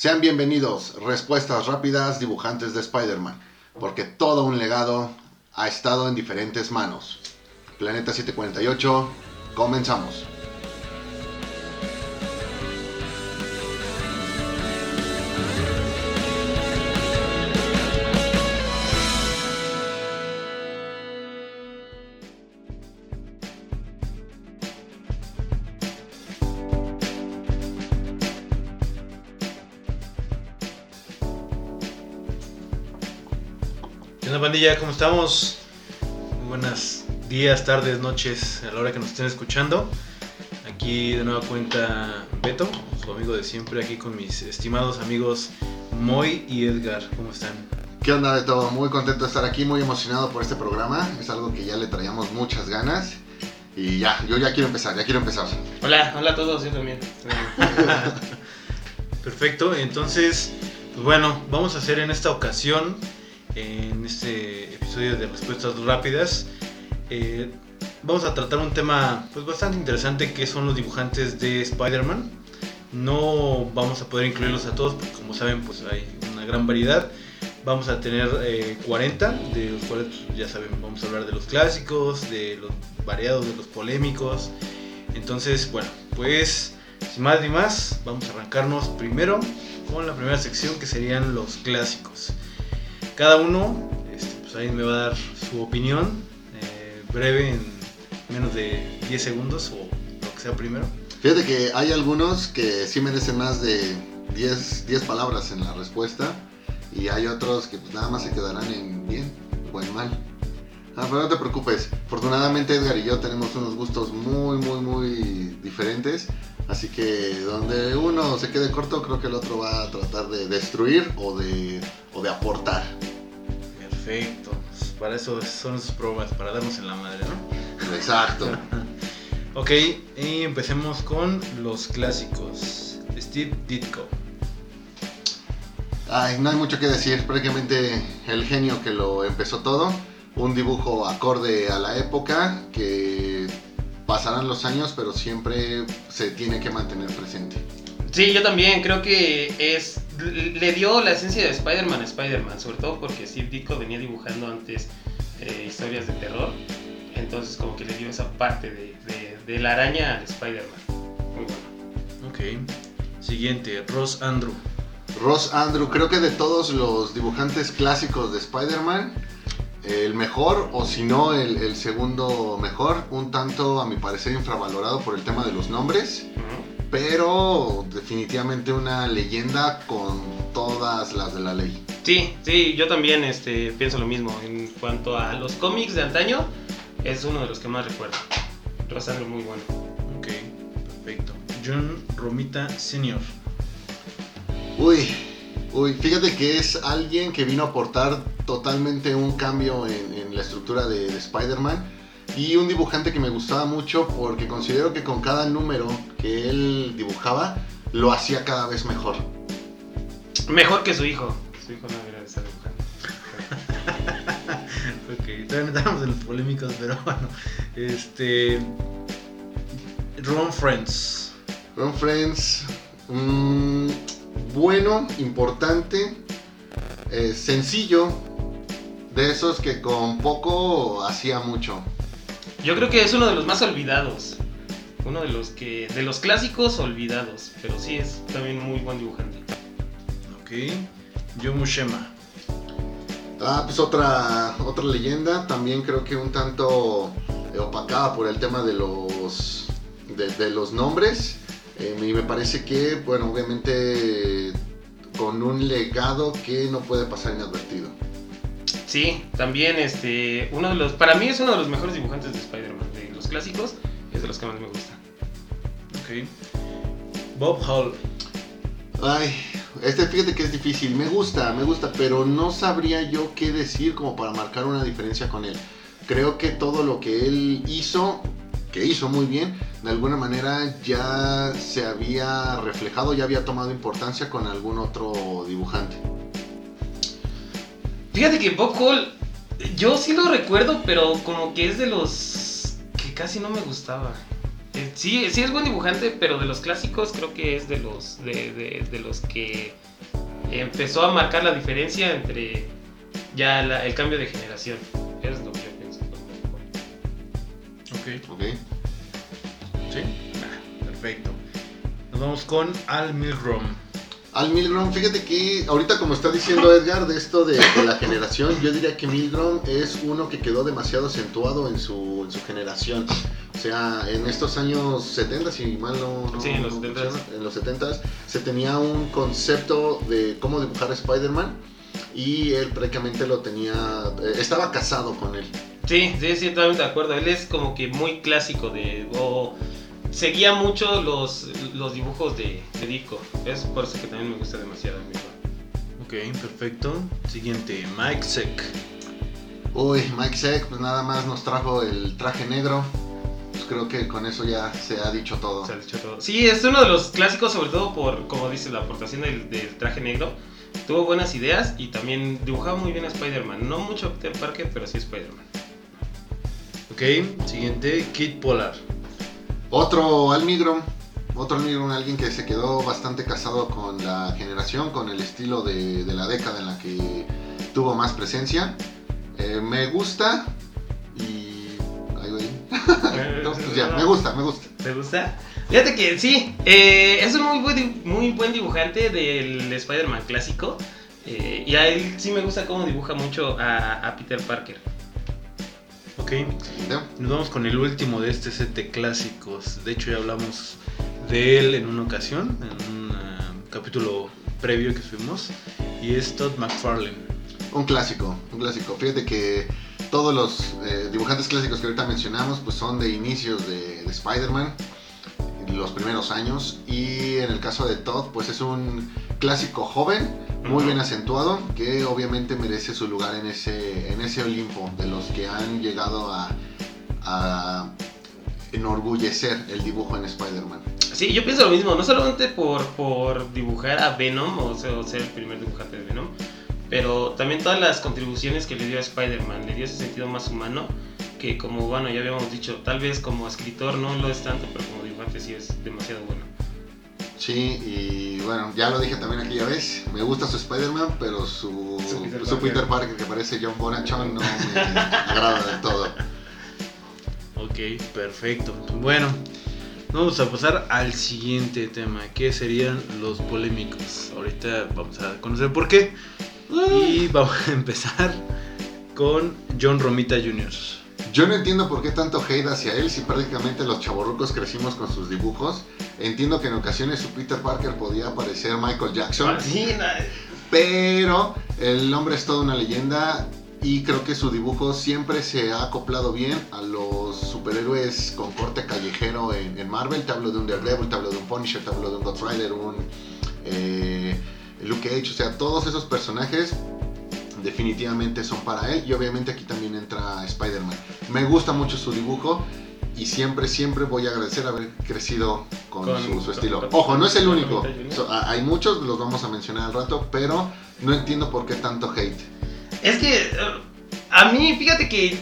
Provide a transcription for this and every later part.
Sean bienvenidos, respuestas rápidas, dibujantes de Spider-Man, porque todo un legado ha estado en diferentes manos. Planeta 748, comenzamos. Pandilla? ¿Cómo estamos? Muy buenas días, tardes, noches, a la hora que nos estén escuchando. Aquí de nueva cuenta Beto, su amigo de siempre, aquí con mis estimados amigos Moy y Edgar. ¿Cómo están? ¿Qué onda de todo? Muy contento de estar aquí, muy emocionado por este programa. Es algo que ya le traíamos muchas ganas. Y ya, yo ya quiero empezar, ya quiero empezar. Hola, hola a todos, yo también. Perfecto, entonces, pues bueno, vamos a hacer en esta ocasión, en este episodio de respuestas rápidas, eh, vamos a tratar un tema pues bastante interesante que son los dibujantes de Spider-Man. No vamos a poder incluirlos a todos, porque como saben, pues hay una gran variedad. Vamos a tener eh, 40, de los cuales pues, ya saben, vamos a hablar de los clásicos, de los variados, de los polémicos. Entonces, bueno, pues sin más ni más, vamos a arrancarnos primero con la primera sección que serían los clásicos. Cada uno, pues me va a dar su opinión, eh, breve, en menos de 10 segundos o lo que sea primero. Fíjate que hay algunos que sí merecen más de 10, 10 palabras en la respuesta. Y hay otros que pues, nada más se quedarán en bien o en mal. Ah, pero no te preocupes. Afortunadamente Edgar y yo tenemos unos gustos muy, muy, muy diferentes. Así que donde uno se quede corto, creo que el otro va a tratar de destruir o de, o de aportar. Perfecto, pues para eso son sus pruebas, para darnos en la madre, ¿no? Exacto. Ok, y empecemos con los clásicos. Steve Ditko. Ay, no hay mucho que decir. Prácticamente el genio que lo empezó todo. Un dibujo acorde a la época que pasarán los años, pero siempre se tiene que mantener presente. Sí, yo también creo que es le dio la esencia de Spider-Man a Spider-Man, sobre todo porque Steve Ditko venía dibujando antes eh, historias de terror, entonces como que le dio esa parte de, de- de la araña al Spider-Man. Muy bueno. Ok. Siguiente, Ross Andrew. Ross Andrew, creo que de todos los dibujantes clásicos de Spider-Man, el mejor, o si no, el, el segundo mejor, un tanto a mi parecer infravalorado por el tema de los nombres, Ujú. Pero definitivamente una leyenda con todas las de la ley. Sí, sí, yo también este, pienso lo mismo. En cuanto a los cómics de antaño, es uno de los que más recuerdo. Rosandro muy bueno. Ok, perfecto. John Romita Sr. Uy, uy, fíjate que es alguien que vino a aportar totalmente un cambio en, en la estructura de, de Spider-Man y un dibujante que me gustaba mucho porque considero que con cada número que él dibujaba lo hacía cada vez mejor. Mejor que su hijo. Su hijo no debería de estar dibujando. Ok, todavía no estamos en los polémicos, pero bueno. Este. Ron Friends. Ron Friends, mm, bueno, importante, eh, sencillo, de esos que con poco hacía mucho. Yo creo que es uno de los más olvidados. Uno de los que. de los clásicos olvidados. Pero sí es también muy buen dibujante. Ok. Joe Mushema. Ah, pues otra, otra leyenda, también creo que un tanto eh, opacada por el tema de los, de, de los nombres. Eh, y me parece que, bueno, obviamente con un legado que no puede pasar inadvertido. Sí, también este. Uno de los. Para mí es uno de los mejores dibujantes de Spider-Man. De los clásicos, es de los que más me gusta. Ok. Bob Hall. Ay, este fíjate que es difícil, me gusta, me gusta, pero no sabría yo qué decir como para marcar una diferencia con él. Creo que todo lo que él hizo, que hizo muy bien, de alguna manera ya se había reflejado, ya había tomado importancia con algún otro dibujante. Fíjate que Bob Hall, yo sí lo recuerdo, pero como que es de los que casi no me gustaba. Eh, Sí, sí es buen dibujante, pero de los clásicos creo que es de los de, de- de los que empezó a marcar la diferencia entre ya la- el cambio de generación. Es lo que yo pienso. Ok, Ok. sí. Ah, perfecto. Nos vamos con Al Milgrom. Al Milgrom, fíjate que ahorita como está diciendo Edgar de esto de, de la generación, yo diría que Milgrom es uno que quedó demasiado acentuado en su, en su generación. O sea, en estos años 70, si mal no... no- Sí, en los no 70s. funciona, en los 70s se tenía un concepto de cómo dibujar a Spider-Man y él prácticamente lo tenía... eh, estaba casado con él. Sí, sí, sí, totalmente de acuerdo. Él es como que muy clásico de... o seguía mucho los, los dibujos de, de Dico. Es por eso que también me gusta demasiado el mismo. Ok, perfecto. Siguiente, Mike Seck. Uy, Mike Seck, pues nada más nos trajo el traje negro. Pues creo que con eso ya se ha dicho todo. Se ha dicho todo. Sí, es uno de los clásicos, sobre todo por, como dice, la aportación del, del traje negro. Tuvo buenas ideas y también dibujaba muy bien a Spider-Man. No mucho Peter Parker, pero sí a Spider-Man. Ok, siguiente, Kid Polar. Otro Almigrom, otro Almigrom, alguien que se quedó bastante casado con la generación, con el estilo de, de la década en la que tuvo más presencia. Eh, me gusta y... Ahí voy. No, pues ya, me gusta, me gusta. ¿Te gusta? Fíjate que sí, eh, es un muy buen, di- muy buen dibujante del Spider-Man clásico. eh, y a él sí me gusta cómo dibuja mucho a, a Peter Parker. Ok, nos vamos con el último de este set de clásicos. De hecho, ya hablamos de él en una ocasión, en un ah, capítulo previo que subimos. Y es Todd McFarlane. Un clásico, un clásico. Fíjate que todos los eh, dibujantes clásicos que ahorita mencionamos pues son de inicios de, de Spider-Man, los primeros años. Y en el caso de Todd pues es un clásico joven, muy bien acentuado, que obviamente merece su lugar en ese, en ese Olimpo de los que han llegado a, a enorgullecer el dibujo en Spider-Man. Sí, yo pienso lo mismo, no solamente por, por dibujar a Venom, o sea, o ser el primer dibujante de Venom, pero también todas las contribuciones que le dio a Spider-Man, le dio ese sentido más humano, que como, bueno, ya habíamos dicho, tal vez como escritor no lo es tanto, pero como dibujante sí es demasiado bueno. Sí, y bueno, ya lo dije también aquella vez, me gusta su Spider-Man, pero su, Su Peter su Peter, Parker. Parker que parece John Bonachon no me agrada del todo. Ok, perfecto. Bueno, vamos a pasar al siguiente tema, que serían los polémicos. Ahorita vamos a conocer por qué. Y vamos a empezar con John Romita Jr. Yo no entiendo por qué tanto hate hacia él si prácticamente los chavorrucos crecimos con sus dibujos. Entiendo que en ocasiones su Peter Parker podía parecer Michael Jackson, pero el hombre es toda una leyenda y creo que su dibujo siempre se ha acoplado bien a los superhéroes con corte callejero en, en Marvel. Te hablo de un Daredevil, te hablo de un Punisher, te hablo de un Ghost Rider, un eh, Luke Cage, o sea, todos esos personajes definitivamente son para él y obviamente aquí también entra Spider-Man. Me gusta mucho su dibujo y siempre, siempre voy a agradecer haber crecido con, Con- su, su con- estilo. con- Ojo, no es el único. So, a- hay muchos, los vamos a mencionar al rato, pero no entiendo por qué tanto hate. Es que eh, a mí, fíjate que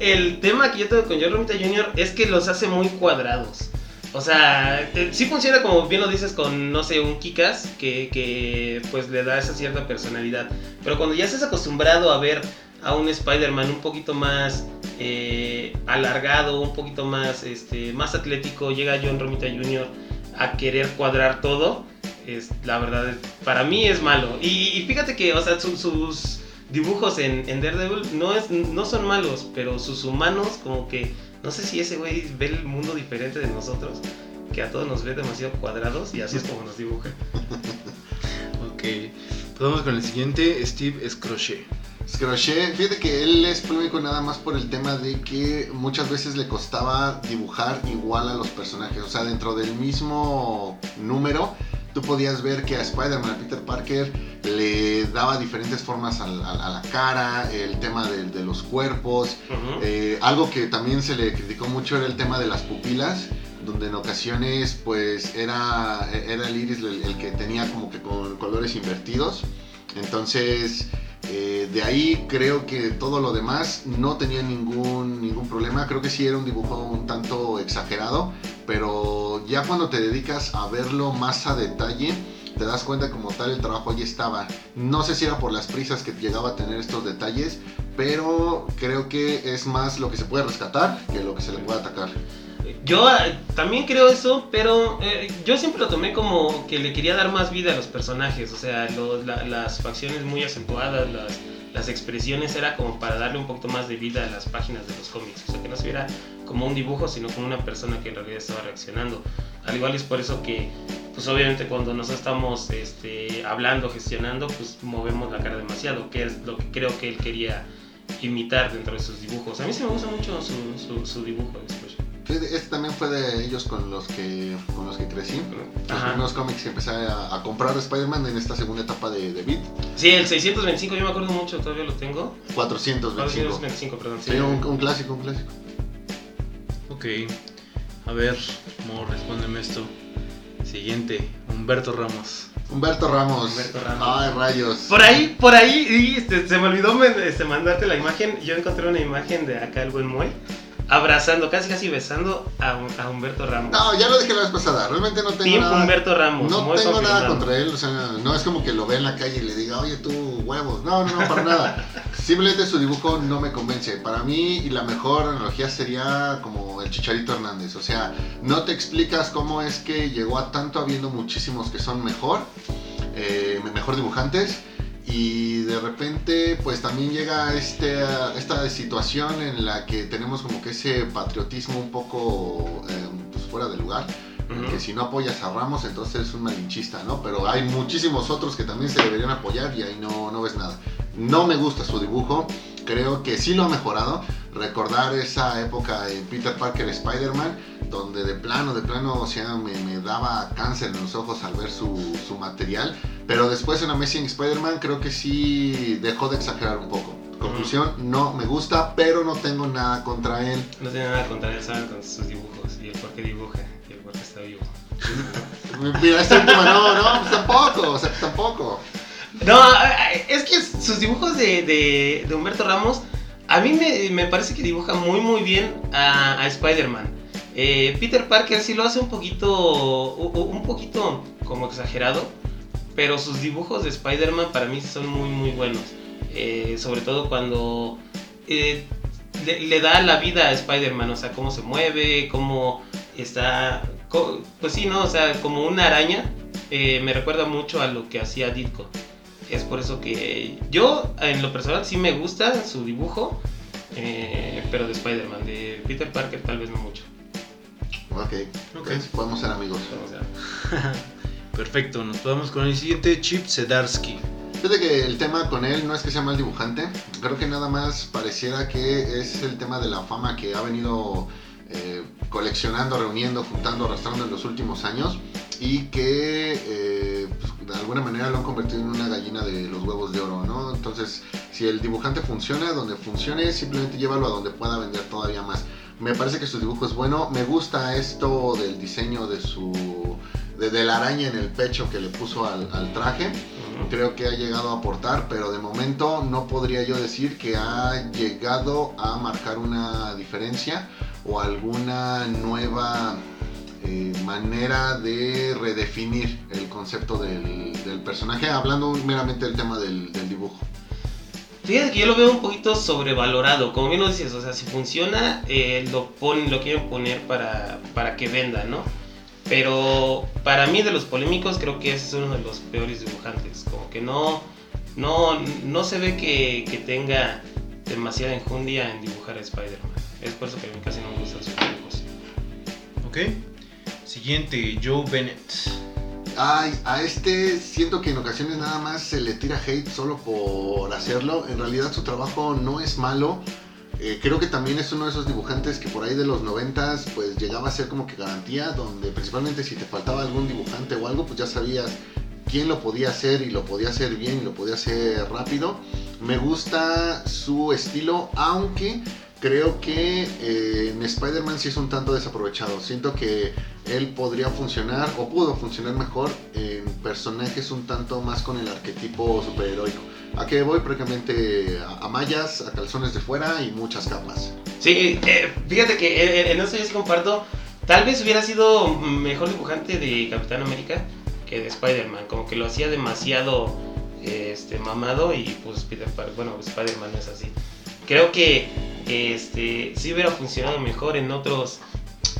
el tema que yo tengo con John Romita Jr. es que los hace muy cuadrados. O sea, sí funciona como bien lo dices con, no sé, un Kikas que, que pues le da esa cierta personalidad. Pero cuando ya estás acostumbrado a ver a un Spider-Man un poquito más eh, alargado, un poquito más, este, más atlético, llega John Romita Jr. a querer cuadrar todo, es, la verdad, para mí es malo. Y, fíjate que, o sea, su- sus dibujos en, en Daredevil no, es, no son malos, pero sus humanos como que, no sé si ese güey ve el mundo diferente de nosotros, que a todos nos ve demasiado cuadrados y así es como nos dibuja. Ok, pues vamos con el siguiente, Steve Scrochet. Scrochet, fíjate que él es polémico nada más por el tema de que muchas veces le costaba dibujar igual a los personajes. O sea, dentro del mismo número, tú podías ver que a Spider-Man, a Peter Parker, le daba diferentes formas a, la cara, el tema de, de los cuerpos. Eh, algo que también se le criticó mucho era el tema de las pupilas, donde en ocasiones pues era, era el iris el, el que tenía como que con colores invertidos. Entonces, eh, de ahí creo que todo lo demás no tenía ningún, ningún problema. Creo que sí era un dibujo un tanto exagerado, pero ya cuando te dedicas a verlo más a detalle, te das cuenta como tal el trabajo ahí estaba. No sé si era por las prisas que llegaba a tener estos detalles, pero creo que es más lo que se puede rescatar que lo que se le puede atacar. Yo eh, también creo eso, pero eh, yo siempre lo tomé como que le quería dar más vida a los personajes, o sea, la- las facciones muy acentuadas, las, las expresiones era como para darle un poquito más de vida a las páginas de los cómics, o sea, que no se viera como un dibujo, sino como una persona que en realidad estaba reaccionando. Al igual es por eso que, pues obviamente cuando nos estamos este, hablando, gestionando, pues movemos la cara demasiado, que es lo que creo que él quería imitar dentro de sus dibujos. A mí sí me gusta mucho su, su, su dibujo de Splash. Sí, Este también fue de ellos con los que, con los que crecí. Los Ajá. primeros cómics que empecé a, a comprar de Spider-Man en esta segunda etapa de, de Beat. Sí, el 625 yo me acuerdo mucho, todavía lo tengo. 425. 425, perdón. Sí, un, un clásico, un clásico. Ok. A ver, Mo, respóndeme esto. Siguiente, Humberto Ramos. Humberto Ramos. Humberto Ramos. Ay, rayos. Por ahí, por ahí, y, este, se me olvidó me- este, mandarte la imagen. Yo encontré una imagen de acá el buen Moy abrazando, casi casi besando a, a Humberto Ramos. No, ya lo dije la vez pasada. Realmente no tengo Team nada. Humberto Ramos. No muy tengo nada contra él, o sea, no es como que lo ve en la calle y le diga, oye tú, huevos. No, no, no, para nada. Simplemente su dibujo no me convence. Para mí, y la mejor analogía sería como el Chicharito Hernández. O sea, no te explicas cómo es que llegó a tanto habiendo muchísimos que son mejor, eh, mejor dibujantes. Y de repente, pues también llega este, esta situación en la que tenemos como que ese patriotismo un poco eh, pues, fuera de lugar Ujú. que si no apoyas a Ramos entonces es un malinchista, ¿no? Pero hay muchísimos otros que también se deberían apoyar y ahí no, no ves nada. No me gusta su dibujo, creo que sí lo ha mejorado. Recordar esa época en Peter Parker Spider-Man, donde de plano, de plano, o sea, me, me daba cáncer en los ojos al ver su, su material. Pero después en Amazing Spider-Man creo que sí dejó de exagerar un poco. Conclusión, no me gusta, pero no tengo nada contra él. No tiene nada contra él, saben con sus dibujos y el por qué dibuja y el por qué está vivo. Mira, esta última no, no, pues tampoco, o sea, tampoco. No, es que sus dibujos de, de- de Humberto Ramos, a mí me, me parece que dibuja muy muy bien a, a Spider-Man. Eh, Peter Parker sí lo hace un poquito, un poquito como exagerado, pero sus dibujos de Spider-Man para mí son muy muy buenos. Eh, sobre todo cuando eh, le, da la vida a Spider-Man, o sea, cómo se mueve, cómo está, pues sí, ¿no? O sea, como una araña, me recuerda mucho a lo que hacía Ditko. Es por eso que yo, en lo personal, sí me gusta su dibujo, pero de Spider-Man, de Peter Parker tal vez no mucho. Ok, Ok. pues podemos ser amigos. Perfecto, nos vamos con el siguiente, Chip Sedarsky. Fíjate que el tema con él no es que sea mal dibujante, creo que nada más pareciera que es el tema de la fama que ha venido eh, coleccionando, reuniendo, juntando, arrastrando en los últimos años y que eh, pues, de alguna manera lo han convertido en una gallina de los huevos de oro, ¿no? Entonces, si el dibujante funciona, donde funcione, simplemente llévalo a donde pueda vender todavía más. Me parece que su dibujo es bueno, me gusta esto del diseño de su... De, de la araña en el pecho que le puso al- al traje. Creo que ha llegado a aportar, pero de momento no podría yo decir que ha llegado a marcar una diferencia o alguna nueva eh, manera de redefinir el concepto del, del personaje, hablando meramente del tema del, del dibujo. Fíjate que yo lo veo un poquito sobrevalorado, como bien lo dices, o sea, si funciona, eh, lo, lo quieren poner para, para que venda, ¿no? Pero para mí de los polémicos creo que es uno de los peores dibujantes, como que no, no, no se ve que, que tenga demasiada enjundia en dibujar a Spider-Man. Es por eso que a mí casi no me gustan sus dibujos. Ok. Siguiente, Joe Bennett. Ay, a este siento que en ocasiones nada más se le tira hate solo por hacerlo. En realidad su trabajo no es malo. Eh, creo que también es uno de esos dibujantes que por ahí de los noventas pues llegaba a ser como que garantía, donde principalmente si te faltaba algún dibujante o algo, pues ya sabías quién lo podía hacer y lo podía hacer bien y lo podía hacer rápido. Me gusta su estilo, aunque creo que eh, en Spider-Man sí es un tanto desaprovechado. Siento que él podría funcionar o pudo funcionar mejor en personajes un tanto más con el arquetipo superheroico. ¿A qué voy? Prácticamente a, a mallas, a calzones de fuera y muchas capas. Sí, eh, fíjate que eh, en eso yo sí comparto. Tal vez hubiera sido mejor dibujante de Capitán América que de Spider-Man, como que lo hacía demasiado este, mamado y pues Peter Parker, bueno, Spider-Man no es así. Creo que este, sí hubiera funcionado mejor en otros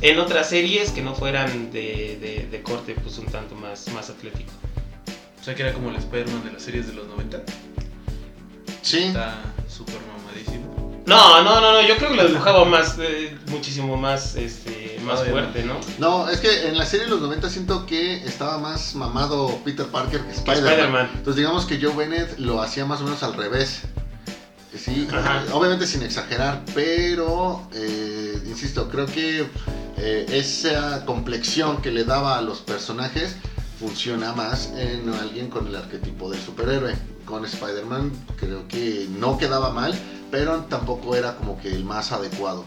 en otras series que no fueran de, de, de corte pues un tanto más, más atlético. O sea que era como el Spider-Man de las series de los 90. Sí, Está súper mamadísimo. No, no, no, no, yo creo que lo dibujaba más, eh, muchísimo más, este, más fuerte, ¿no? no, es que en la serie de los 90 siento que estaba más mamado Peter Parker que Spider-Man. Spider-Man. Entonces digamos que Joe Bennett lo hacía más o menos al revés. Sí, Ajá. obviamente sin exagerar, pero eh, insisto, creo que eh, esa complexión que le daba a los personajes funciona más en alguien con el arquetipo del superhéroe. Con Spider-Man creo que no quedaba mal, pero tampoco era como que el más adecuado.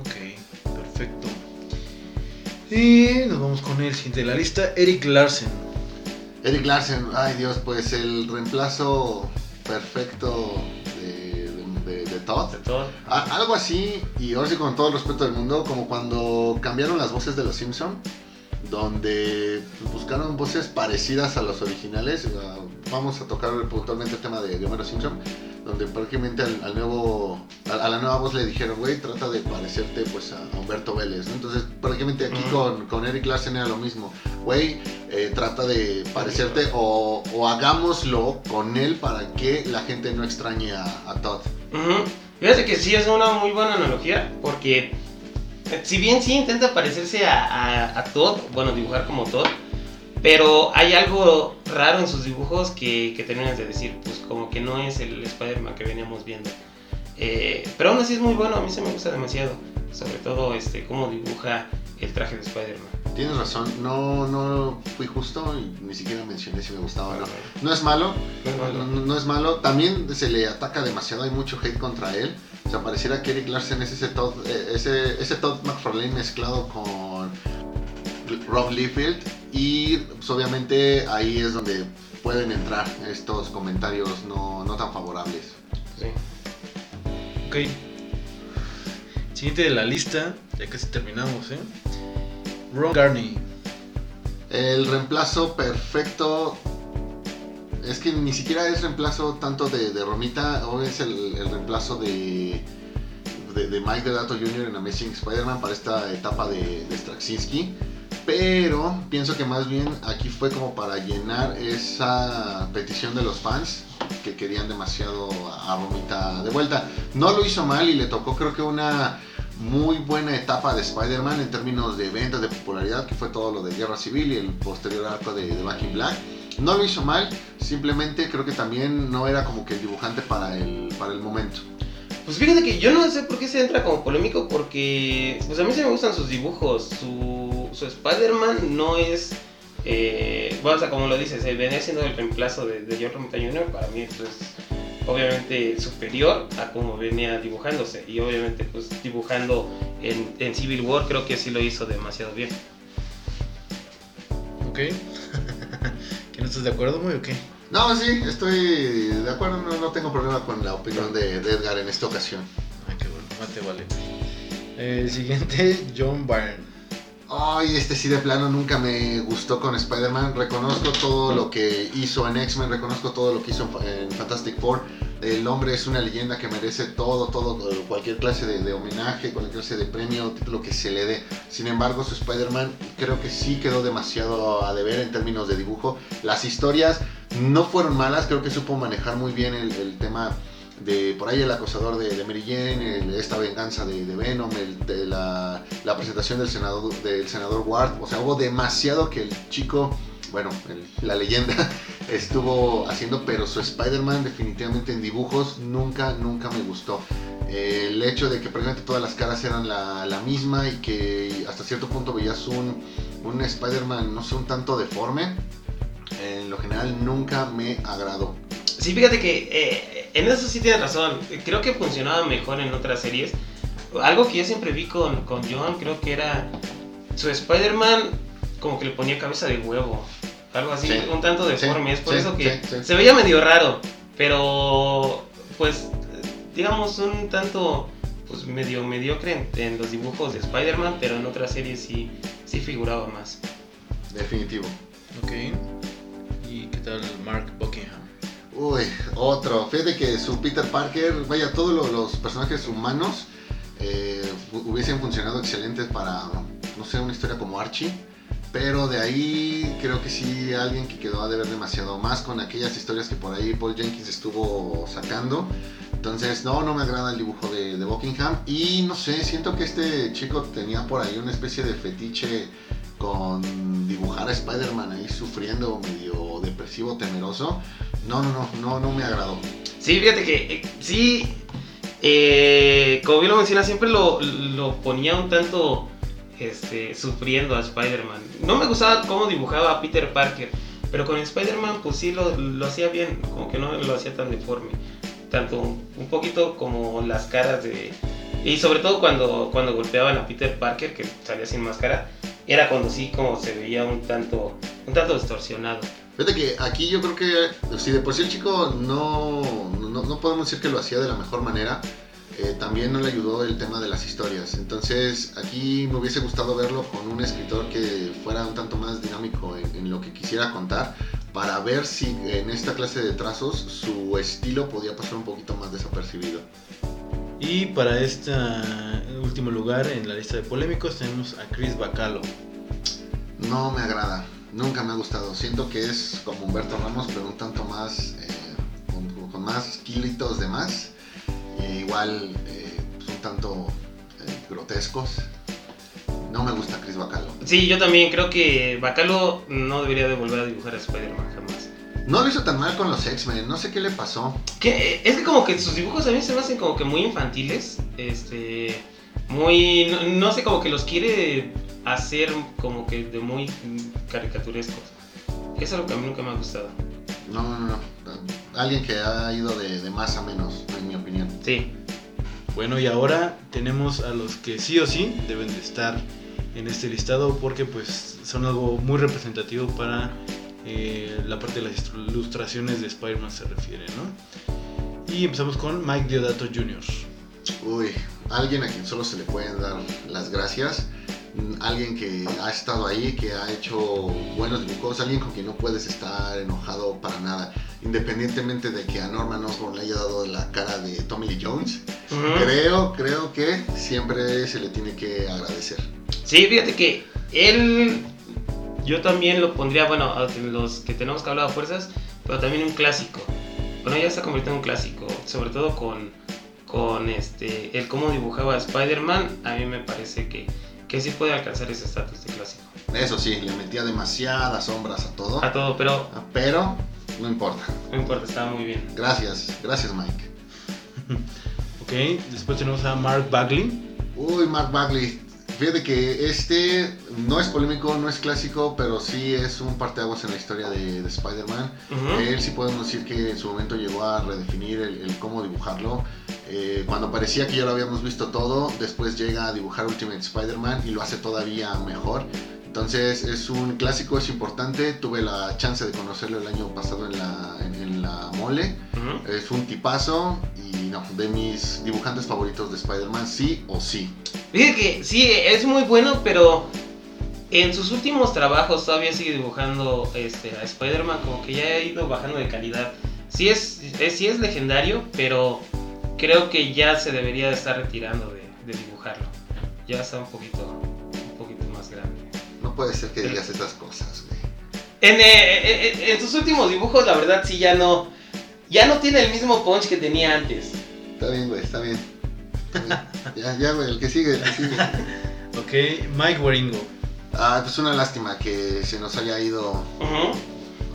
Ok, perfecto. Y nos vamos con el siguiente de la lista, Eric Larsen. Eric Larsen, ay Dios, pues el reemplazo perfecto de- Todd. A- algo así, y ahora sí con todo el respeto del mundo, como cuando cambiaron las voces de los Simpson, donde buscaron voces parecidas a los originales. Vamos a tocar puntualmente el tema de, de Homero Simpson, donde prácticamente al, al nuevo, a, a la nueva voz le dijeron, güey, trata de parecerte pues a, a Humberto Vélez, ¿no? Entonces prácticamente aquí Ujú. con, con Eric Larsen era lo mismo, güey, eh, trata de parecerte o, o hagámoslo con él para que la gente no extrañe a, a Todd. Ujú. Fíjate que sí es una muy buena analogía, porque si bien sí intenta parecerse a, a Todd, bueno, dibujar como Todd, pero hay algo raro en sus dibujos que, que terminas de decir, pues como que no es el Spider-Man que veníamos viendo. Eh, pero aún así es muy bueno, a mí se me gusta demasiado, sobre todo este cómo dibuja el traje de Spider-Man. Tienes razón, no, no fui justo y ni siquiera mencioné si me gustaba o no. No es malo, No es malo. no, no es malo. También se le ataca demasiado, hay mucho hate contra él. O sea, pareciera que Eric Larsen es ese Todd, eh, ese, ese Todd McFarlane mezclado con Rob Liefeld. Y pues, obviamente ahí es donde pueden entrar estos comentarios no, no tan favorables. Sí. Ok. Siguiente de la lista, ya casi terminamos, ¿eh? Ron Garney. El reemplazo perfecto. Es que ni siquiera es reemplazo tanto de, de Romita, o es el, el reemplazo de, de, de Mike Dedato Jr. en Amazing Spider-Man para esta etapa de, de Straczynski. Pero pienso que más bien aquí fue como para llenar esa petición de los fans que querían demasiado a Romita de vuelta. No lo hizo mal y le tocó creo que una muy buena etapa de Spider-Man en términos de ventas, de popularidad, que fue todo lo de Guerra Civil y el posterior arco de, de Back in Black. No lo hizo mal, simplemente creo que también no era como que el dibujante para el, para el momento. Pues fíjate que yo no sé por qué se entra como polémico, porque pues a mí sí me gustan sus dibujos. Su, su Spider-Man no es. Eh, bueno, o sea, como lo dices, eh, venía siendo el reemplazo de, de John Romita Jr. Para mí, pues, obviamente superior a como venía dibujándose. Y obviamente, pues, dibujando en, en Civil War, creo que sí lo hizo demasiado bien. Ok. ¿Que no estás de acuerdo, muy o qué? No, sí, estoy de acuerdo, no, no tengo problema con la opinión de, de Edgar en esta ocasión. Ay, qué bueno, mate vale. El siguiente, John Byrne. Ay, este sí de plano nunca me gustó con Spider-Man. Reconozco todo lo que hizo en X-Men, reconozco todo lo que hizo en Fa- en Fantastic Four. El hombre es una leyenda que merece todo, todo, eh, cualquier clase de, homenaje, cualquier clase de premio, título que se le dé. Sin embargo, su Spider-Man creo que sí quedó demasiado a deber en términos de dibujo. Las historias no fueron malas, creo que supo manejar muy bien el tema de por ahí el acosador de, de Mary Jane, esta venganza de, Venom, la, presentación del senador, del senador Ward. O sea, hubo demasiado que el chico, bueno, la leyenda estuvo haciendo, pero su Spider-Man definitivamente en dibujos nunca, nunca me gustó. El hecho de que prácticamente todas las caras eran la, la misma y que hasta cierto punto veías un, un Spider-Man, no sé, un tanto deforme, en lo general nunca me agradó. Sí, fíjate que eh, en eso sí tienes razón. Creo que funcionaba mejor en otras series. Algo que yo siempre vi con, con John, creo que era su Spider-Man como que le ponía cabeza de huevo. Algo así, Sí. un tanto deforme. Sí, es por sí, eso que sí, sí. se veía medio raro. Pero, pues, digamos, un tanto pues medio mediocre en, en los dibujos de Spider-Man, pero en otras series sí, sí figuraba más. Definitivo. Ok. ¿Y qué tal Mark Buckingham? Uy, otro. Fíjate que su Peter Parker, vaya, todos lo- los, personajes humanos eh, hu- hubiesen funcionado excelentes para, no sé, una historia como Archie. Pero de ahí creo que sí alguien que quedó a deber demasiado más con aquellas historias que por ahí Paul Jenkins estuvo sacando. Entonces, no, no me agrada el dibujo de, de Buckingham. Y no sé, siento que este chico tenía por ahí una especie de fetiche con dibujar a Spider-Man ahí sufriendo, medio depresivo, temeroso. No, no, no, no, no me agradó. Sí, fíjate que eh, sí, eh, como bien lo menciona, siempre lo, lo ponía un tanto este, sufriendo a Spider-Man. No me gustaba cómo dibujaba a Peter Parker, pero con Spider-Man pues sí lo, lo hacía bien, como que no lo hacía tan deforme. Tanto un poquito como las caras de... Y sobre todo cuando, cuando golpeaban a Peter Parker, que salía sin máscara, era cuando sí como se veía un tanto, un tanto distorsionado. Fíjate que aquí yo creo que si de por sí el chico no, no, no podemos decir que lo hacía de la mejor manera, eh, también no le ayudó el tema de las historias. Entonces aquí me hubiese gustado verlo con un escritor que fuera un tanto más dinámico en, en lo que quisiera contar para ver si en esta clase de trazos su estilo podía pasar un poquito más desapercibido. Y para este último lugar en la lista de polémicos tenemos a Chris Bacalo. No me agrada, nunca me ha gustado. Siento que es como Humberto Ramos, pero un tanto más, eh, con, con más kilitos de más. E igual, eh, pues un tanto eh, grotescos. No me gusta Chris Bacalo. Sí, yo también creo que Bacalo no debería de volver a dibujar a Spider-Man jamás. No lo hizo tan mal con los X-Men, no sé qué le pasó. Que, es que como que sus dibujos a mí se me hacen como que muy infantiles. Este. Muy. No, no sé, como que los quiere hacer como que de muy caricaturescos. Eso es algo que a mí nunca me ha gustado. No, no, no. Alguien que ha ido de, de más a menos, en mi opinión. Sí. Bueno, y ahora tenemos a los que sí o sí deben de estar en este listado porque pues son algo muy representativo para eh, la parte de las ilustraciones de Spider-Man se refiere, ¿no? Y empezamos con Mike Diodato Jr. Uy, alguien a quien solo se le pueden dar las gracias. Alguien que ha estado ahí, que ha hecho buenos dibujos, alguien con quien no puedes estar enojado para nada, independientemente de que a Norman Osborn le haya dado la cara de Tommy Lee Jones. Creo, creo que siempre se le tiene que agradecer. Sí, fíjate que él. Yo también lo pondría, bueno, a los que tenemos que hablar a fuerzas, pero también un clásico. Bueno, ya se ha convertido en un clásico, sobre todo con, con este, el cómo dibujaba a Spider-Man. A mí me parece que, que sí puede alcanzar ese estatus de clásico. Eso sí, le metía demasiadas sombras a todo, A todo, pero pero no importa. no importa, estaba muy bien. Gracias, gracias Mike. Ok, después tenemos a Mark Bagley. Uy, Mark Bagley. Fíjate que este no es polémico, no es clásico, pero sí es un parteaguas en la historia de, de Spider-Man. Ujú. Él sí podemos decir que en su momento llegó a redefinir el, el cómo dibujarlo. Eh, cuando parecía que ya lo habíamos visto todo, después llega a dibujar Ultimate Spider-Man y lo hace todavía mejor. Entonces es un clásico, es importante. Tuve la chance de conocerlo el año pasado en la, en- en la mole. Ujú. Es un tipazo no, de mis dibujantes favoritos de Spider-Man, sí o sí. Fíjate que sí, es muy bueno, pero en sus últimos trabajos todavía sigue dibujando este, a Spider-Man, como que ya ha ido bajando de calidad. Sí es, es- sí es legendario, pero creo que ya se debería de estar retirando de, de dibujarlo. Ya está un poquito, un poquito más grande. No puede ser que digas esas cosas, güey. En, eh, eh, en sus últimos dibujos, la verdad, sí ya no, ya no tiene el mismo punch que tenía antes. Está bien, güey, está bien. Está bien. ya, ya, güey, el que sigue, el que sigue. Ok, Mike Waringo. Ah, pues una lástima que se nos haya ido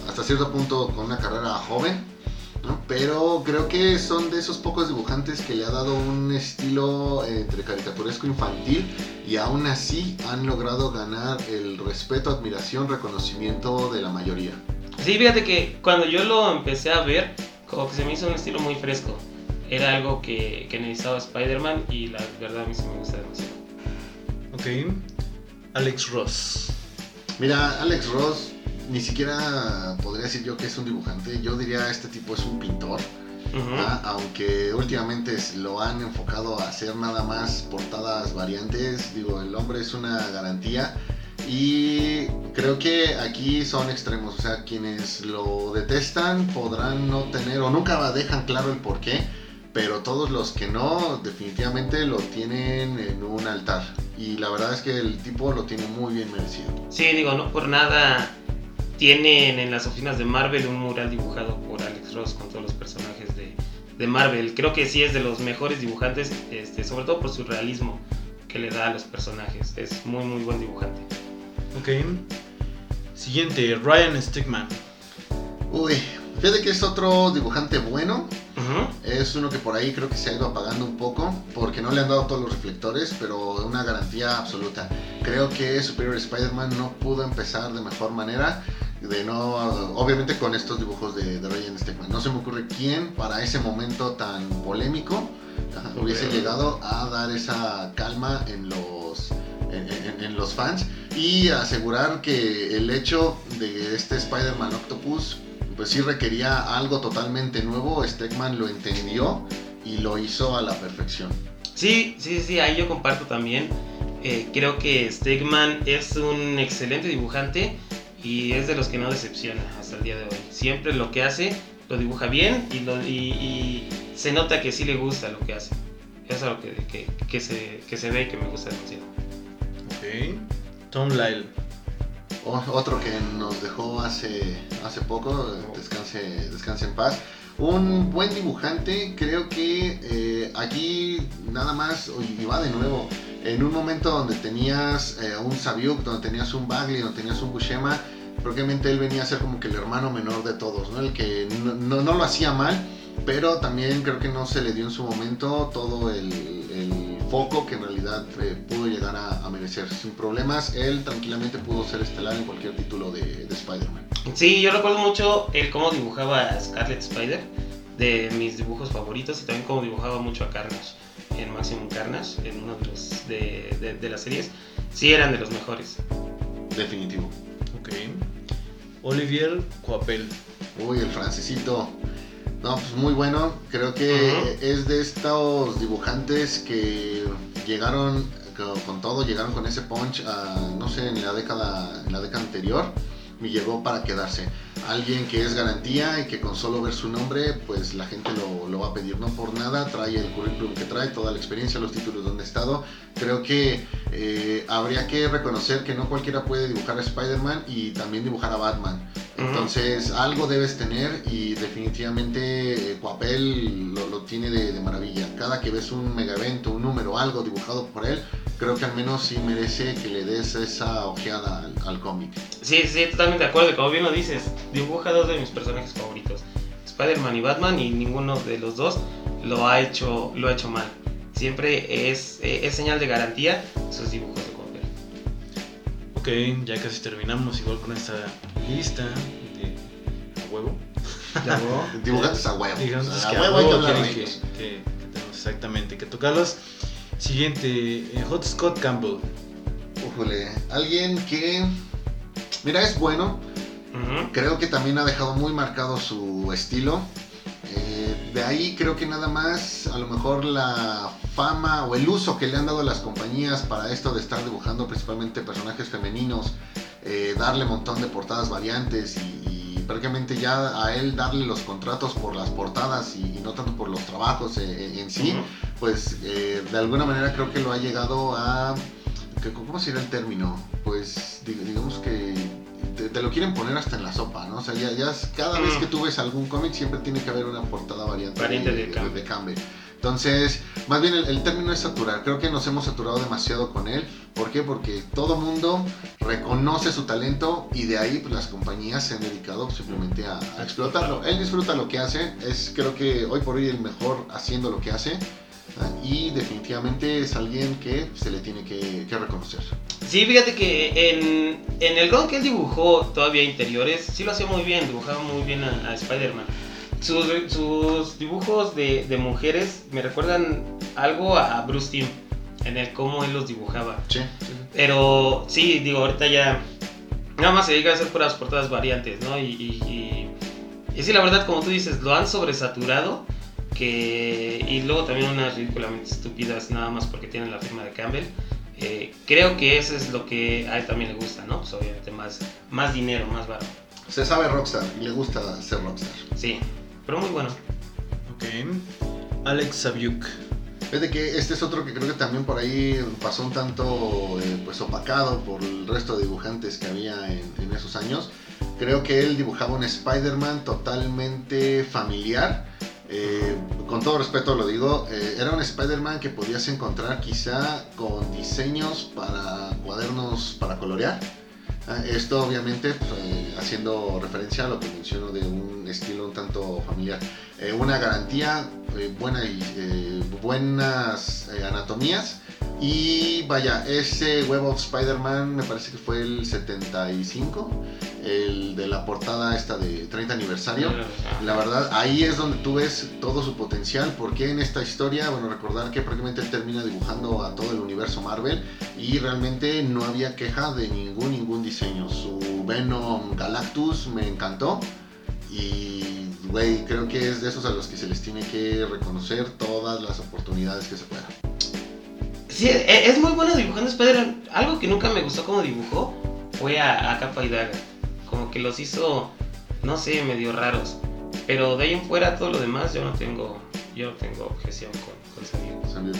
hasta cierto punto con una carrera joven, ¿no? pero creo que son de esos pocos dibujantes que le ha dado un estilo entre caricaturesco infantil y aún así han logrado ganar el respeto, admiración, reconocimiento de la mayoría. Sí, fíjate que cuando yo lo empecé a ver, como que se me hizo un estilo muy fresco. Era algo que, que necesitaba Spider-Man y la verdad a mí sí me gusta demasiado. Ok, Alex Ross. Mira, Alex Ross ni siquiera podría decir yo que es un dibujante, yo diría este tipo es un pintor. Ujú. Ah, aunque últimamente es- lo han enfocado a hacer nada más portadas variantes, digo, el hombre es una garantía Y creo que aquí son extremos, o sea, quienes lo detestan podrán no tener o nunca dejan claro el por qué, pero todos los que no definitivamente lo tienen en un altar. Y la verdad es que el tipo lo tiene muy bien merecido. Sí, digo, no por nada tienen en las oficinas de Marvel un mural dibujado por Alex Ross con todos los personajes de, de Marvel. Creo que sí es de los mejores dibujantes, este, sobre todo por su realismo que le da a los personajes. Es muy, muy buen dibujante. Ok. Siguiente, Ryan Stickman. Uy, fíjate que es otro dibujante bueno. Es uno que por ahí creo que se ha ido apagando un poco porque no le han dado todos los reflectores, pero una garantía absoluta. Creo que Superior Spider-Man no pudo empezar de mejor manera. De no, obviamente con estos dibujos de, de Ryan Stickman. No se me ocurre quién para ese momento tan polémico ajá, hubiese llegado a dar esa calma en los, en, en- en los fans y asegurar que el hecho de este Spider-Man Octopus pues sí requería algo totalmente nuevo. Stegman lo entendió y lo hizo a la perfección. Sí, sí, sí, ahí yo comparto también. Eh, creo que Stegman es un excelente dibujante y es de los que no decepciona hasta el día de hoy. Siempre lo que hace lo dibuja bien y, lo- y- y se nota que sí le gusta lo que hace. Eso es algo que, que- que se, que se ve y que me gusta demasiado. Ok. Tom Lyle. Otro que nos dejó hace, hace poco, descanse, descanse en paz. Un buen dibujante, creo que eh, aquí nada más, y va de nuevo, en un momento donde tenías eh, un Sabiuk, donde tenías un Bagley, donde tenías un Bushema, propiamente él venía a ser como que el hermano menor de todos, ¿no? El que no, no- no lo hacía mal, pero también creo que no se le dio en su momento todo el foco que en realidad eh, pudo llegar a, a merecer. Sin problemas, él tranquilamente pudo ser estelar en cualquier título de, de Spider-Man. Sí, yo recuerdo mucho el cómo dibujaba a Scarlet Spider, de mis dibujos favoritos, y también cómo dibujaba mucho a Carnage en Maximum Carnage, en uno de, los, de, de- de las series. Sí, eran de los mejores. Definitivo. Ok. Olivier Coapel. Uy, el francesito. No, pues muy bueno. Creo que es de estos dibujantes que llegaron co- con todo, llegaron con ese punch, a, no sé, en la década, en la década anterior y llegó para quedarse. Alguien que es garantía y que con solo ver su nombre, pues la gente lo, lo va a pedir. No por nada, trae el currículum que trae, toda la experiencia, los títulos donde ha estado. Creo que eh, habría que reconocer que no cualquiera puede dibujar a Spider-Man y también dibujar a Batman. Entonces, algo debes tener y definitivamente eh, Coapel lo, lo tiene de, de maravilla. Cada que ves un mega evento, un número, algo dibujado por él, creo que al menos sí merece que le des esa ojeada al, al cómic. Sí, sí, totalmente de acuerdo. Como bien lo dices, dibuja dos de mis personajes favoritos, Spider-Man y Batman, y ninguno de los dos lo ha hecho, lo ha hecho mal. Siempre es, eh, es señal de garantía sus dibujos de Coppel. Ok, ya casi terminamos igual con esta lista de a huevo. Dibujantes a huevo. Que a a huevo hay que que, que- que tenemos exactamente que tocarlos. Siguiente, eh, Hot Scott Campbell. Ujule, alguien que, mira, es bueno. Creo que también ha dejado muy marcado su estilo. Eh, de ahí creo que nada más a lo mejor la fama o el uso que le han dado las compañías para esto de estar dibujando principalmente personajes femeninos, eh, darle montón de portadas variantes y, y prácticamente ya a él darle los contratos por las portadas y, y no tanto por los trabajos eh, en sí, pues eh, de alguna manera creo que lo ha llegado a... ¿Cómo sería el término? Pues dig- digamos que te, te lo quieren poner hasta en la sopa, ¿no? O sea, ya, ya cada vez que tú ves algún cómic siempre tiene que haber una portada variante, Variante de. Campbell. Entonces, más bien el, el término es saturar. Creo que nos hemos saturado demasiado con él. ¿Por qué? Porque todo mundo reconoce su talento y de ahí pues, las compañías se han dedicado simplemente a, a explotarlo. Él disfruta lo que hace. Es creo que hoy por hoy el mejor haciendo lo que hace. Y definitivamente es alguien que se le tiene que, que reconocer. Sí, fíjate que en, en el run que él dibujó todavía interiores, sí lo hacía muy bien, dibujaba muy bien a, a Spider-Man. Sus, sus dibujos de, de mujeres me recuerdan algo a Bruce Timm, en el cómo él los dibujaba. Sí. Pero sí, digo, ahorita ya nada más se dedica a hacer puras portadas variantes, ¿no? Y, y, y- y sí, la verdad, como tú dices, lo han sobresaturado. Que, y luego también unas ridículamente estúpidas, nada más porque tienen la firma de Campbell. Eh, creo que eso es lo que a él también le gusta, ¿no? Pues obviamente más, más dinero, más barato. Se sabe rockstar y le gusta ser rockstar. Sí, pero muy bueno. Ok. Alex Sabiuk. Fíjate que este es otro que creo que también por ahí pasó un tanto eh, pues opacado por el resto de dibujantes que había en, en esos años. Creo que él dibujaba un Spider-Man totalmente familiar. Eh, con todo respeto lo digo, eh, era un Spider-Man que podías encontrar quizá con diseños para cuadernos para colorear. Ah, Esto obviamente pues, eh, haciendo referencia a lo que menciono de un estilo un tanto familiar. Eh, una garantía, eh, buena y, eh, buenas eh, anatomías y vaya, ese Web of Spider-Man me parece que fue el 75, el de la portada esta de 30 aniversario. La verdad, ahí es donde tú ves todo su potencial, porque en esta historia, bueno, recordar que prácticamente él termina dibujando a todo el universo Marvel y realmente no había queja de ningún, ningún diseño. Su Venom Galactus me encantó y, güey, creo que es de esos a los que se les tiene que reconocer todas las oportunidades que se puedan. Sí, e- es muy bueno dibujando Spider. Algo que nunca me gustó como dibujó fue a, a Capa y Daga. Como que los hizo, no sé, medio raros. Pero de ahí en fuera todo lo demás yo no tengo, yo no tengo objeción con, con Sabiuk. Sabiuk.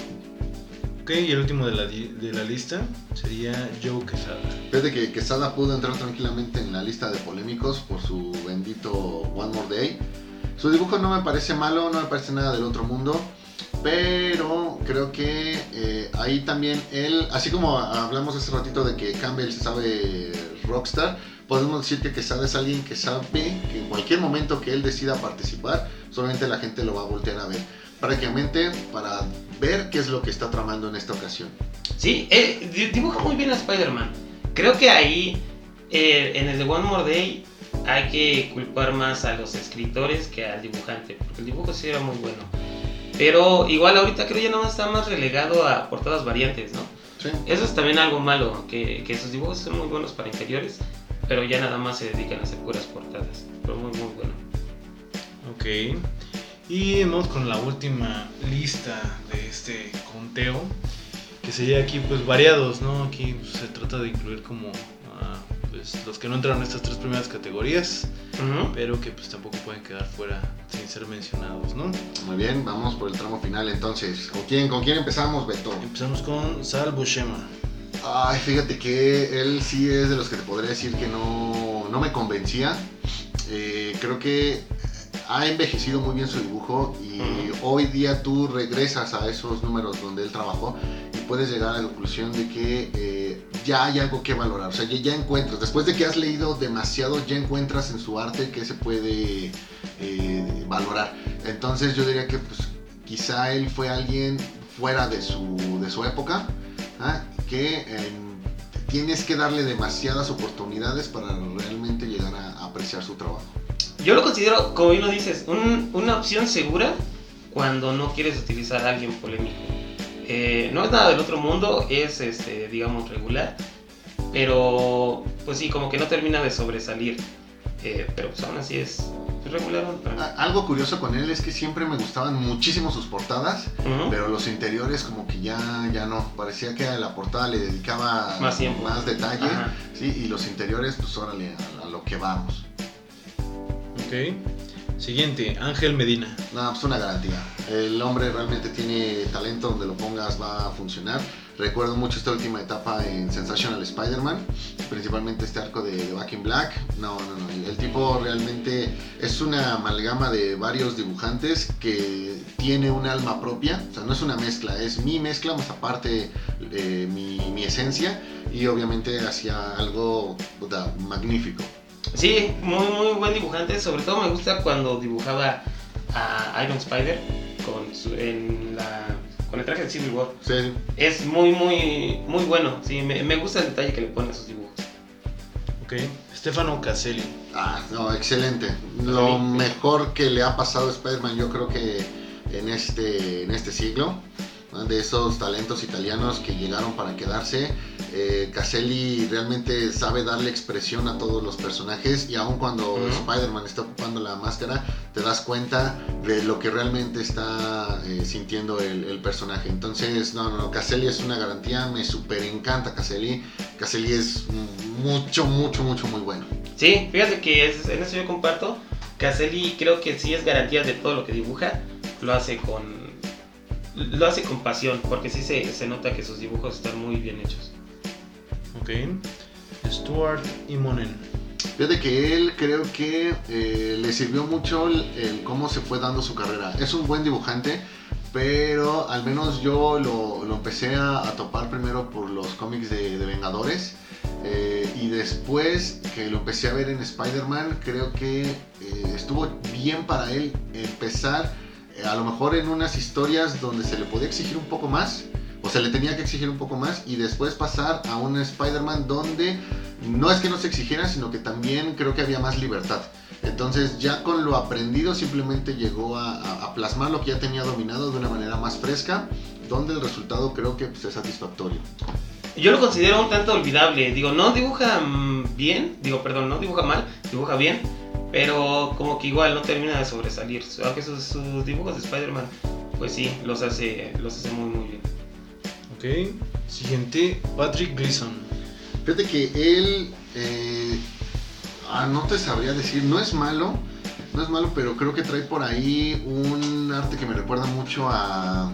Ok, y el último de la, de la lista sería Joe Quesada. Fíjate que Quesada pudo entrar tranquilamente en la lista de polémicos por su bendito One More Day. Su dibujo no me parece malo, no me parece nada del otro mundo, pero creo que eh, ahí también él, así como hablamos hace ratito de que Campbell se sabe rockstar, podemos decir que Quesada es alguien que sabe que en cualquier momento que él decida participar, solamente la gente lo va a voltear a ver. Prácticamente para ver qué es lo que está tramando en esta ocasión. Sí, eh, di- dibuja muy bien a Spider-Man. Creo que ahí, eh, en el de One More Day, hay que culpar más a los escritores que al dibujante, porque el dibujo sí era muy bueno. Pero igual ahorita creo ya nada más está más relegado a portadas variantes, ¿no? Sí. Eso es también algo malo, que, que sus dibujos son muy buenos para interiores, pero ya nada más se dedican a hacer puras portadas. Pero muy, muy bueno. Ok. Y vamos con la última lista de este conteo. Que sería aquí pues variados, ¿no? Aquí pues, se trata de incluir como pues, los que no entraron en estas tres primeras categorías. Pero que pues tampoco pueden quedar fuera sin ser mencionados, ¿no? Muy bien, vamos por el tramo final entonces. ¿Con quién, con quién empezamos, Beto? Empezamos con Sal Buscema. Ay, fíjate que él sí es de los que te podría decir que no, no me convencía. Eh, creo que ha envejecido muy bien su dibujo y Ujú. hoy día tú regresas a esos números donde él trabajó y puedes llegar a la conclusión de que eh, ya hay algo que valorar. O sea, ya, ya encuentras, después de que has leído demasiado, ya encuentras en su arte que se puede eh, valorar. Entonces yo diría que pues, quizá él fue alguien fuera de su, de su época, ¿ah? Que eh, tienes que darle demasiadas oportunidades para realmente llegar a, apreciar su trabajo. Yo lo considero, como bien lo dices, un- una opción segura cuando no quieres utilizar a alguien polémico. Eh, no es nada del otro mundo, es, este, digamos, regular, pero pues sí, como que no termina de sobresalir. Eh, pero pues aún así es Algo curioso con él es que siempre me gustaban muchísimo sus portadas, pero los interiores como que ya, ya no. Parecía que a la portada le dedicaba Más tiempo. más detalle, Ajá. ¿sí? y los interiores pues órale, a, a lo que vamos. Ok. Siguiente, Ángel Medina. No, pues una garantía. El hombre realmente tiene talento, donde lo pongas va a funcionar. Recuerdo mucho esta última etapa en Sensational Spider-Man, principalmente este arco de, Back in Black. No, no, no. El tipo realmente es una amalgama de varios dibujantes que tiene un alma propia. O sea, no es una mezcla, es mi mezcla más aparte eh, mi, mi esencia y obviamente hacia algo magnífico. Sí, muy, muy buen dibujante. Sobre todo me gusta cuando dibujaba a Iron Spider con, su- en la, con el traje de Civil War. Sí. Es muy, muy, muy bueno. Sí, me, me gusta el detalle que le pone a sus dibujos. Ok. Stefano Caselli. Ah, no, excelente. Lo Sí. mejor que le ha pasado a Spider-Man, yo creo que en este, en este siglo, ¿no? de esos talentos italianos que llegaron para quedarse. Eh, Caselli realmente sabe darle expresión a todos los personajes y aun cuando. Spider-Man está ocupando la máscara, te das cuenta de lo que realmente está eh, sintiendo el, el personaje. Entonces, no, no, Caselli es una garantía, me super encanta Caselli. Caselli es mucho, mucho, mucho, muy bueno. Sí, fíjate que es- en eso yo comparto. Caselli creo que sí es garantía de todo lo que dibuja. Lo hace con. Lo hace con pasión, porque sí se, se nota que sus dibujos están muy bien hechos. Ok. Stuart Imonen. Fíjate que él creo que eh, le sirvió mucho el, cómo se fue dando su carrera. Es un buen dibujante, pero al menos yo lo, lo empecé a, topar primero por los cómics de, de Vengadores. eh, y después que lo empecé a ver en Spider-Man, creo que eh, estuvo bien para él empezar a lo mejor en unas historias donde se le podía exigir un poco más, o se le tenía que exigir un poco más, y después pasar a un Spider-Man donde no es que no se exigiera, sino que también creo que había más libertad. Entonces ya con lo aprendido simplemente llegó a, a- a plasmar lo que ya tenía dominado de una manera más fresca, donde el resultado creo que pues, es satisfactorio. Yo lo considero un tanto olvidable. Digo, no dibuja bien, digo, perdón, no dibuja mal, dibuja bien, pero como que igual no termina de sobresalir. Aunque sus, sus dibujos de Spider-Man, pues sí, los hace, los hace muy, muy bien. Ok. Siguiente, Patrick Gleason. Fíjate que él, eh, ah, no te sabría decir, no es malo, no es malo, pero creo que trae por ahí un arte que me recuerda mucho a,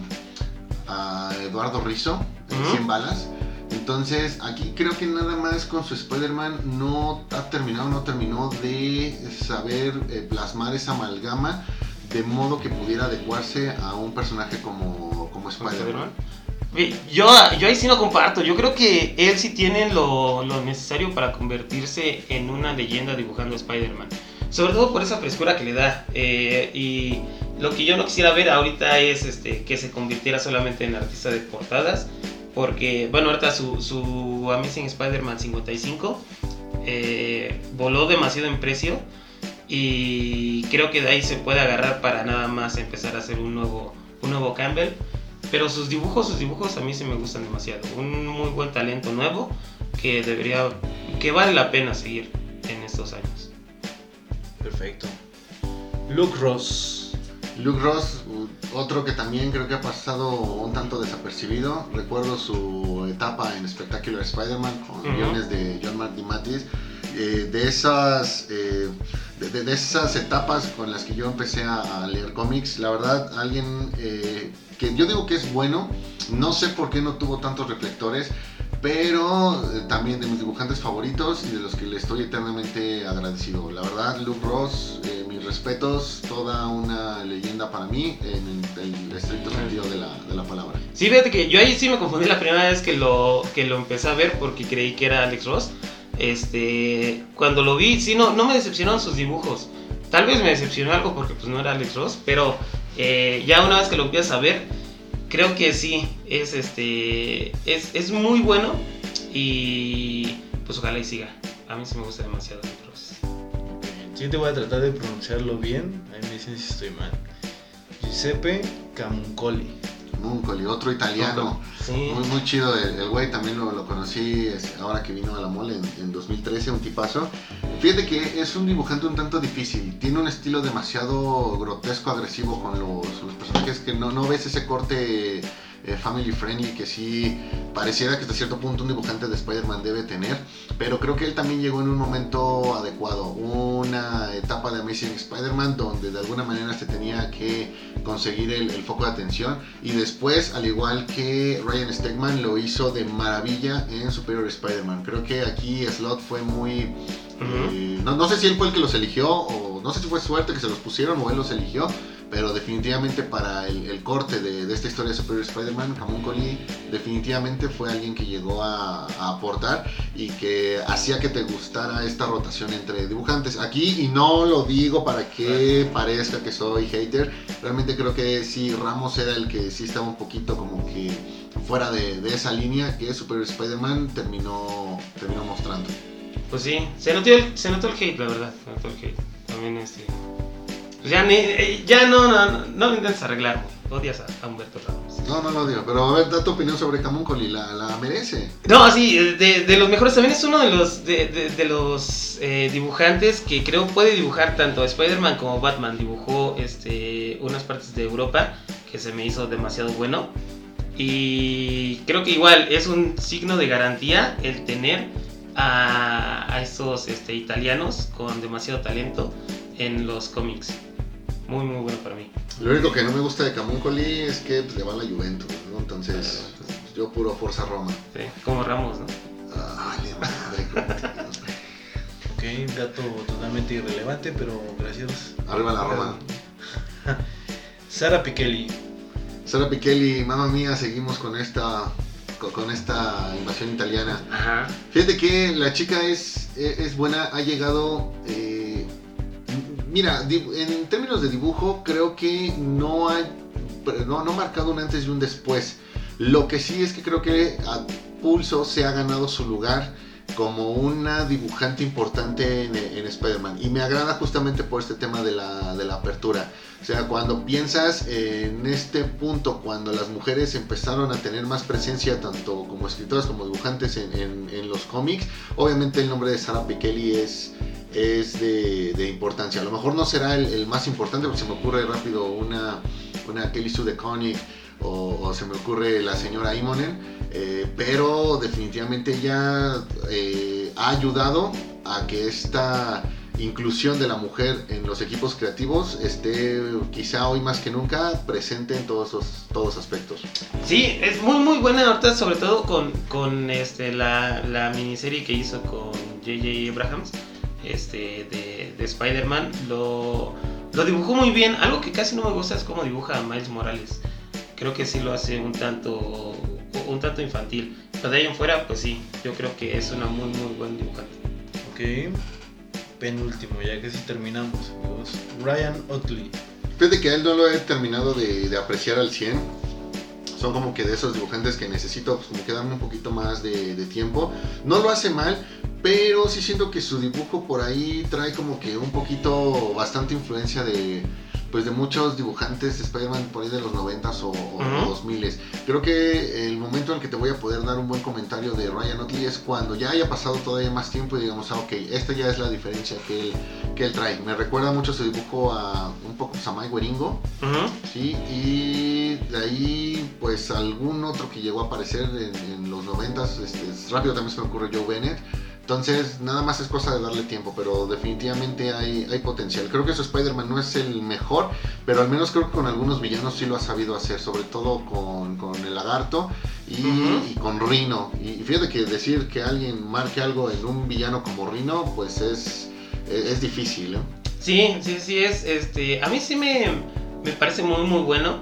a Eduardo Rizzo, en Ujú. 100 balas. Entonces, aquí creo que nada más con su Spider-Man no ha terminado, no terminó de saber eh, plasmar esa amalgama de modo que pudiera adecuarse a un personaje como, como Spider-Man. Yo, yo ahí sí no comparto. Yo creo que él sí tiene lo, lo necesario para convertirse en una leyenda dibujando Spider-Man. Sobre todo por esa frescura que le da. Eh, y lo que yo no quisiera ver ahorita es este, que se convirtiera solamente en artista de portadas. Porque, bueno, ahorita su, su Amazing Spider-Man 55 eh, voló demasiado en precio. Y creo que de ahí se puede agarrar para nada más empezar a hacer un nuevo, un nuevo Campbell. Pero sus dibujos, sus dibujos a mí sí me gustan demasiado. Un muy buen talento nuevo que debería, que vale la pena seguir en estos años. Perfecto. Luke Ross. Luke Ross, otro que también creo que ha pasado un tanto desapercibido. Recuerdo su etapa en Spectacular Spider-Man con Ujú. guiones de John Mark DeMatteis. Eh, de esas eh, de, de- de esas etapas con las que yo empecé a, a leer cómics, la verdad, alguien eh, que yo digo que es bueno, no sé por qué no tuvo tantos reflectores, pero eh, también de mis dibujantes favoritos y de los que le estoy eternamente agradecido. La verdad, Luke Ross, eh, mis respetos, toda una leyenda para mí en el, el estricto sentido de la, de la palabra. Sí, fíjate que yo ahí sí me confundí la primera vez que lo, que lo empecé a ver porque creí que era Alex Ross. Este, cuando lo vi, sí, no, no me decepcionaron sus dibujos. Tal vez me decepcionó algo porque pues no era Alex Ross, pero eh, ya una vez que lo empiezas a ver, creo que sí, es este, es, es muy bueno y pues ojalá y siga. A mí sí me gusta demasiado Ross. Sí, te voy a tratar de pronunciarlo bien. Ahí me dicen si estoy mal. Giuseppe Camuncoli. Muncoli, otro italiano. Sí. Muy, muy chido, el güey también lo, lo conocí ahora que vino a la mole en, en 2013, un tipazo. Fíjate que es un dibujante un tanto difícil, tiene un estilo demasiado grotesco, agresivo con los, los personajes que no, no ves ese corte eh, family friendly que sí pareciera que hasta cierto punto un dibujante de Spider-Man debe tener, pero creo que él también llegó en un momento adecuado, una etapa de Amazing Spider-Man donde de alguna manera se tenía que conseguir el, el foco de atención y después, al igual que Ryan Stegman, lo hizo de maravilla en Superior Spider-Man. Creo que aquí Slot fue muy... Eh, no, no sé si él fue el que los eligió o no sé si fue suerte que se los pusieron o él los eligió, pero definitivamente para el, el corte de, de esta historia de Superior Spider-Man, Camuncoli definitivamente fue alguien que llegó a, a aportar y que hacía que te gustara esta rotación entre dibujantes. Aquí, y no lo digo para que parezca que soy hater, realmente creo que sí, Ramos era el que sí estaba un poquito como que fuera de, de esa línea que Superior Spider-Man terminó, terminó mostrando. Pues sí, se notó, el, se notó el hate, la verdad. Se notó el hate. También este. Pues ya, ni, eh, ya no, no, no, no lo intentes arreglar, güey. odias a, a Humberto Ramos. No, no lo odio, pero a ver, da tu opinión sobre Camuncoli, la, la merece. No, sí, de, de los mejores también es uno de los de, de- de los eh, dibujantes que creo puede dibujar tanto Spider-Man como Batman. Dibujó este unas partes de Europa que se me hizo demasiado bueno. Y creo que igual es un signo de garantía el tener a, a estos este, italianos con demasiado talento en los cómics. Muy, muy bueno para mí. Lo único que no me gusta de Camuncoli es que pues, le va a la Juventus, ¿no? Entonces, pues, yo puro Forza Roma. Sí, como Ramos, ¿no? Ay, madre, te digo. Ok, dato totalmente irrelevante, pero gracias. Arriba la Roma. Sara Pikeli. Sara Pichelli, mamá mía, seguimos con esta con, esta invasión italiana. Ajá. Fíjate que la chica es, es es buena, ha llegado... eh, mira, en términos de dibujo creo que no ha, no, no marcado un antes y un después. Lo que sí es que creo que a pulso se ha ganado su lugar como una dibujante importante en, en Spider-Man. Y me agrada justamente por este tema de la, apertura. O sea, cuando piensas en este punto, cuando las mujeres empezaron a tener más presencia, tanto como escritoras como dibujantes en, en- en los cómics, obviamente el nombre de Sarah Pikeli es, es de, de importancia. A lo mejor no será el, el más importante, porque se me ocurre rápido una, una Kelly Sue DeConnick o, o se me ocurre la señora Imonen, eh, pero definitivamente ella eh, ha ayudado a que esta inclusión de la mujer en los equipos creativos esté quizá hoy más que nunca presente en todos esos todos aspectos. Sí, es muy muy buena ahorita, sobre todo con, con este, la, la miniserie que hizo con J.J. Abrahams este, de, de Spider-Man. Lo, lo dibujó muy bien. Algo que casi no me gusta es cómo dibuja a Miles Morales. Creo que sí lo hace un tanto, un tanto infantil. Pero de ahí en fuera, pues sí, yo creo que es una muy muy buen dibujante. Ok. Penúltimo, ya casi terminamos, amigos. Ryan Otley. Fíjate que a él no lo he terminado de, de apreciar al 100. Son como que de esos dibujantes que necesito pues, como que darme un poquito más de, de tiempo. No lo hace mal, pero sí siento que su dibujo por ahí trae como que un poquito, bastante influencia de, pues de muchos dibujantes de Spider-Man por ahí de los 90s o, o Ujú. 2000s. Creo que el momento en el que te voy a poder dar un buen comentario de Ryan Otley es cuando ya haya pasado todavía más tiempo y digamos, ah, ok, esta ya es la diferencia que él, que él trae. Me recuerda mucho su dibujo a un poco pues, a Mike Weringo, Ujú. ¿sí? Y de ahí, pues algún otro que llegó a aparecer en, en los 90s, este, rápido también se me ocurre Joe Bennett. Entonces, nada más es cosa de darle tiempo, pero definitivamente hay, hay potencial. Creo que su Spider-Man no es el mejor, pero al menos creo que con algunos villanos sí lo ha sabido hacer, sobre todo con, con el lagarto y, con Rino. Y fíjate que decir que alguien marque algo en un villano como Rino, pues es, es, es difícil, ¿eh? Sí, sí, sí es. Este, a mí sí me, me parece muy, muy bueno.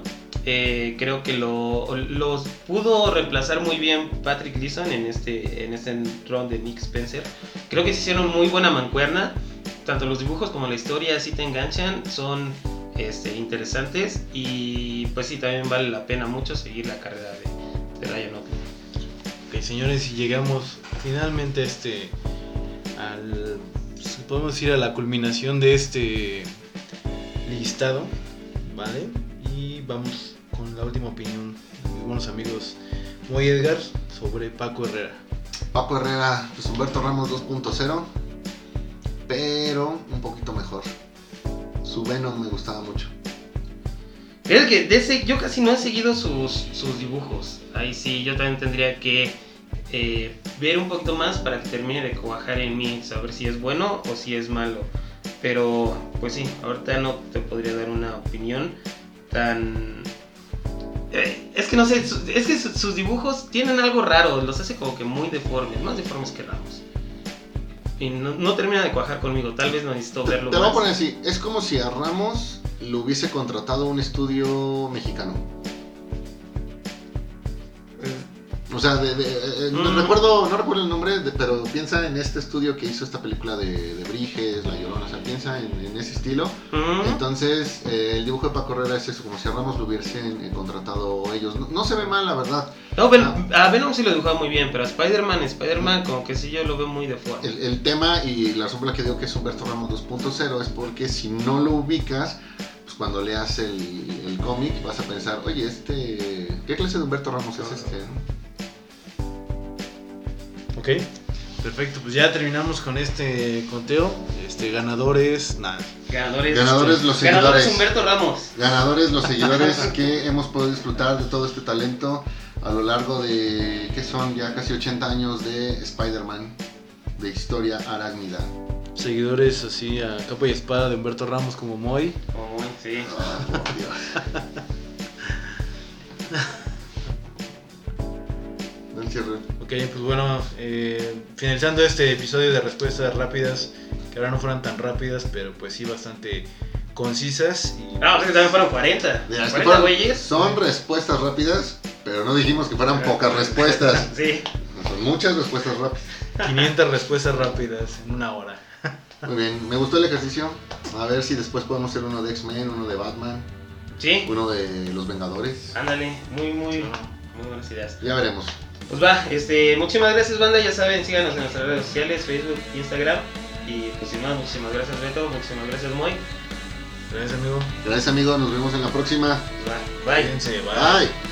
Eh, creo que lo, los pudo reemplazar muy bien Patrick Leeson en este, en este de Nick Spencer. Creo que se hicieron muy buena mancuerna. Tanto los dibujos como la historia sí te enganchan, son este, interesantes y pues sí, también vale la pena mucho seguir la carrera de, de Ryan Otley. Ok, señores, y llegamos finalmente a este. al. pues, podemos decir a la culminación de este listado, ¿vale? Y vamos con la última opinión de mis buenos amigos Moy Edgar sobre Paco Herrera. Paco Herrera, pues Humberto Ramos 2.0, pero un poquito mejor. Su Venom me gustaba mucho. Fíjate que de ese, yo casi no he seguido sus, sus dibujos. Ahí sí, yo también tendría que eh, ver un poquito más para que termine de cuajar en mí, saber si es bueno o si es malo. Pero, pues sí, ahorita no te podría dar una opinión tan... Es que no sé, es que su- sus dibujos tienen algo raro, los hace como que muy deformes, más deformes que Ramos. Y no, no termina de cuajar conmigo, tal vez no necesito verlo Te voy a poner así, es como si a Ramos lo hubiese contratado un estudio mexicano. O sea, de, de- eh, no Mm. recuerdo, no recuerdo el nombre, de- pero piensa en este estudio que hizo esta película de, de Briges, La Llorona, o sea, piensa en, en ese estilo. Ujú. Entonces, eh, el dibujo de Paco Herrera es eso, como si a Ramos lo hubiesen eh, contratado ellos. No, no se ve mal, la verdad. No, Ven- a Venom sí lo dibujaba muy bien, pero a Spider-Man, Spider-Man como que sí yo lo veo muy deforme. El, el tema y la sombra que digo que es Humberto Ramos 2.0 es porque si no lo ubicas, pues cuando leas el, el cómic vas a pensar, oye, este, ¿qué clase de Humberto Ramos es este? Ok, perfecto, pues ya terminamos con este conteo. Este, ganadores, nada. Ganadores. Ganadores los Ganadores seguidores. Humberto Ramos. Ganadores, los seguidores que hemos podido disfrutar de todo este talento a lo largo de, ¿qué son? Ya casi 80 años de Spider-Man, de historia arácnida. Seguidores así a capa y espada de Humberto Ramos como Moy. Oh, sí. Ah, por Dios. Dan cierre. Ok, pues bueno, eh, finalizando este episodio de respuestas rápidas, que ahora no fueran tan rápidas, pero pues sí bastante concisas. Y, Ah, o sea que también fueron 40. Mira, es que 40 fueron- güeyes. son respuestas rápidas, pero no dijimos que fueran pocas respuestas. Sí. Son muchas respuestas rápidas. 500 respuestas rápidas en una hora. Muy bien, me gustó el ejercicio. A ver si después podemos hacer uno de X-Men, uno de Batman, Sí. uno de Los Vengadores. Ándale. Muy, muy, muy buenas ideas. Ya veremos. Pues va, este, muchísimas gracias banda, ya saben, síganos en nuestras redes sociales, Facebook, Instagram. Y pues sin más, muchísimas gracias Beto, muchísimas gracias Moy. Gracias, amigo. Gracias amigo, nos vemos en la próxima. Pues va, bye. Cuídense, bye. Bye.